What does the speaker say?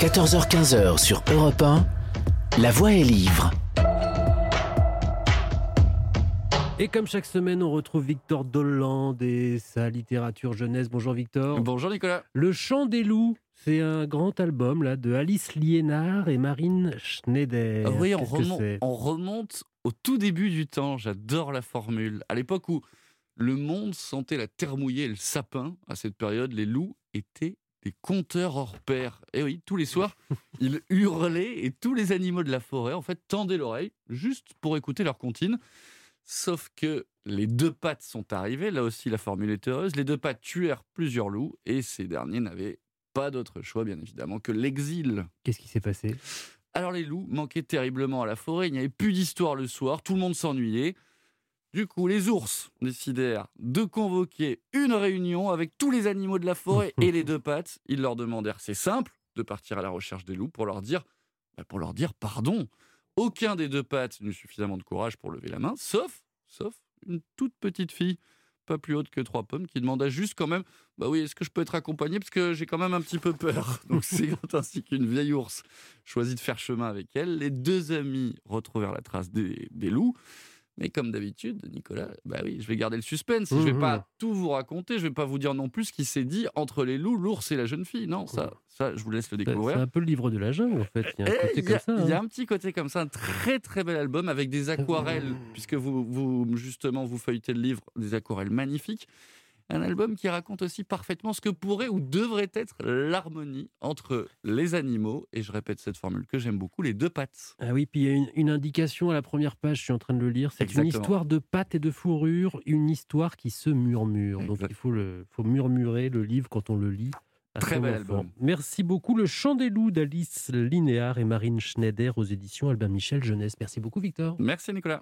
14h-15h sur Europe 1, La Voix est livre. Et comme chaque semaine, on retrouve Victor Dolland et sa littérature jeunesse. Bonjour Victor. Bonjour Nicolas. Le Chant des loups, c'est un grand album là de Alice Liénard et Marine Schneider. Ah oui, on remonte, on remonte au tout début du temps. J'adore la formule. À l'époque où le monde sentait la terre mouillée et le sapin, à cette période, les loups étaient des conteurs hors pair. Et oui, tous les soirs, ils hurlaient et tous les animaux de la forêt, en fait, tendaient l'oreille juste pour écouter leur comptine. Sauf que les deux pattes sont arrivés. Là aussi, la formule est heureuse. Les deux pattes tuèrent plusieurs loups et ces derniers n'avaient pas d'autre choix, bien évidemment, que l'exil. Qu'est-ce qui s'est passé? Alors les loups manquaient terriblement à la forêt, il n'y avait plus d'histoire le soir, tout le monde s'ennuyait. Du coup, les ours décidèrent de convoquer une réunion avec tous les animaux de la forêt et les deux pattes. Ils leur demandèrent, c'est simple, de partir à la recherche des loups pour leur dire, bah, pour leur dire pardon. Aucun des deux pattes n'eut suffisamment de courage pour lever la main, sauf, sauf une toute petite fille, pas plus haute que trois pommes, qui demanda juste quand même, bah oui, est-ce que je peux être accompagné parce que j'ai quand même un petit peu peur. Donc c'est ainsi qu'une vieille ours choisit de faire chemin avec elle. Les deux amis retrouvèrent la trace des, des loups. Mais comme d'habitude, Nicolas, bah oui, je vais garder le suspense. Je vais pas tout vous raconter. Je vais pas vous dire non plus ce qui s'est dit entre les loups, l'ours et la jeune fille. Non, ça, ça, je vous laisse le C'est découvrir. c'est un peu le livre de la jungle en fait. Il y a un côté Il y, a- comme ça. il y a hein. un petit côté comme ça, un très très bel album avec des aquarelles, puisque vous, vous justement vous feuilletez le livre, des aquarelles magnifiques. Un album qui raconte aussi parfaitement ce que pourrait ou devrait être l'harmonie entre les animaux, et je répète cette formule que j'aime beaucoup, les deux pattes. Ah oui, puis il y a une, une indication à la première page, je suis en train de le lire. C'est une histoire de pâte et de fourrure, une histoire qui se murmure. Donc il faut, le, faut murmurer le livre quand on le lit. Très bel album. Merci beaucoup. Le Chant des loups d'Alice Linéard et Marine Schneider aux éditions Albin Michel Jeunesse. Merci beaucoup, Victor. Merci Nicolas.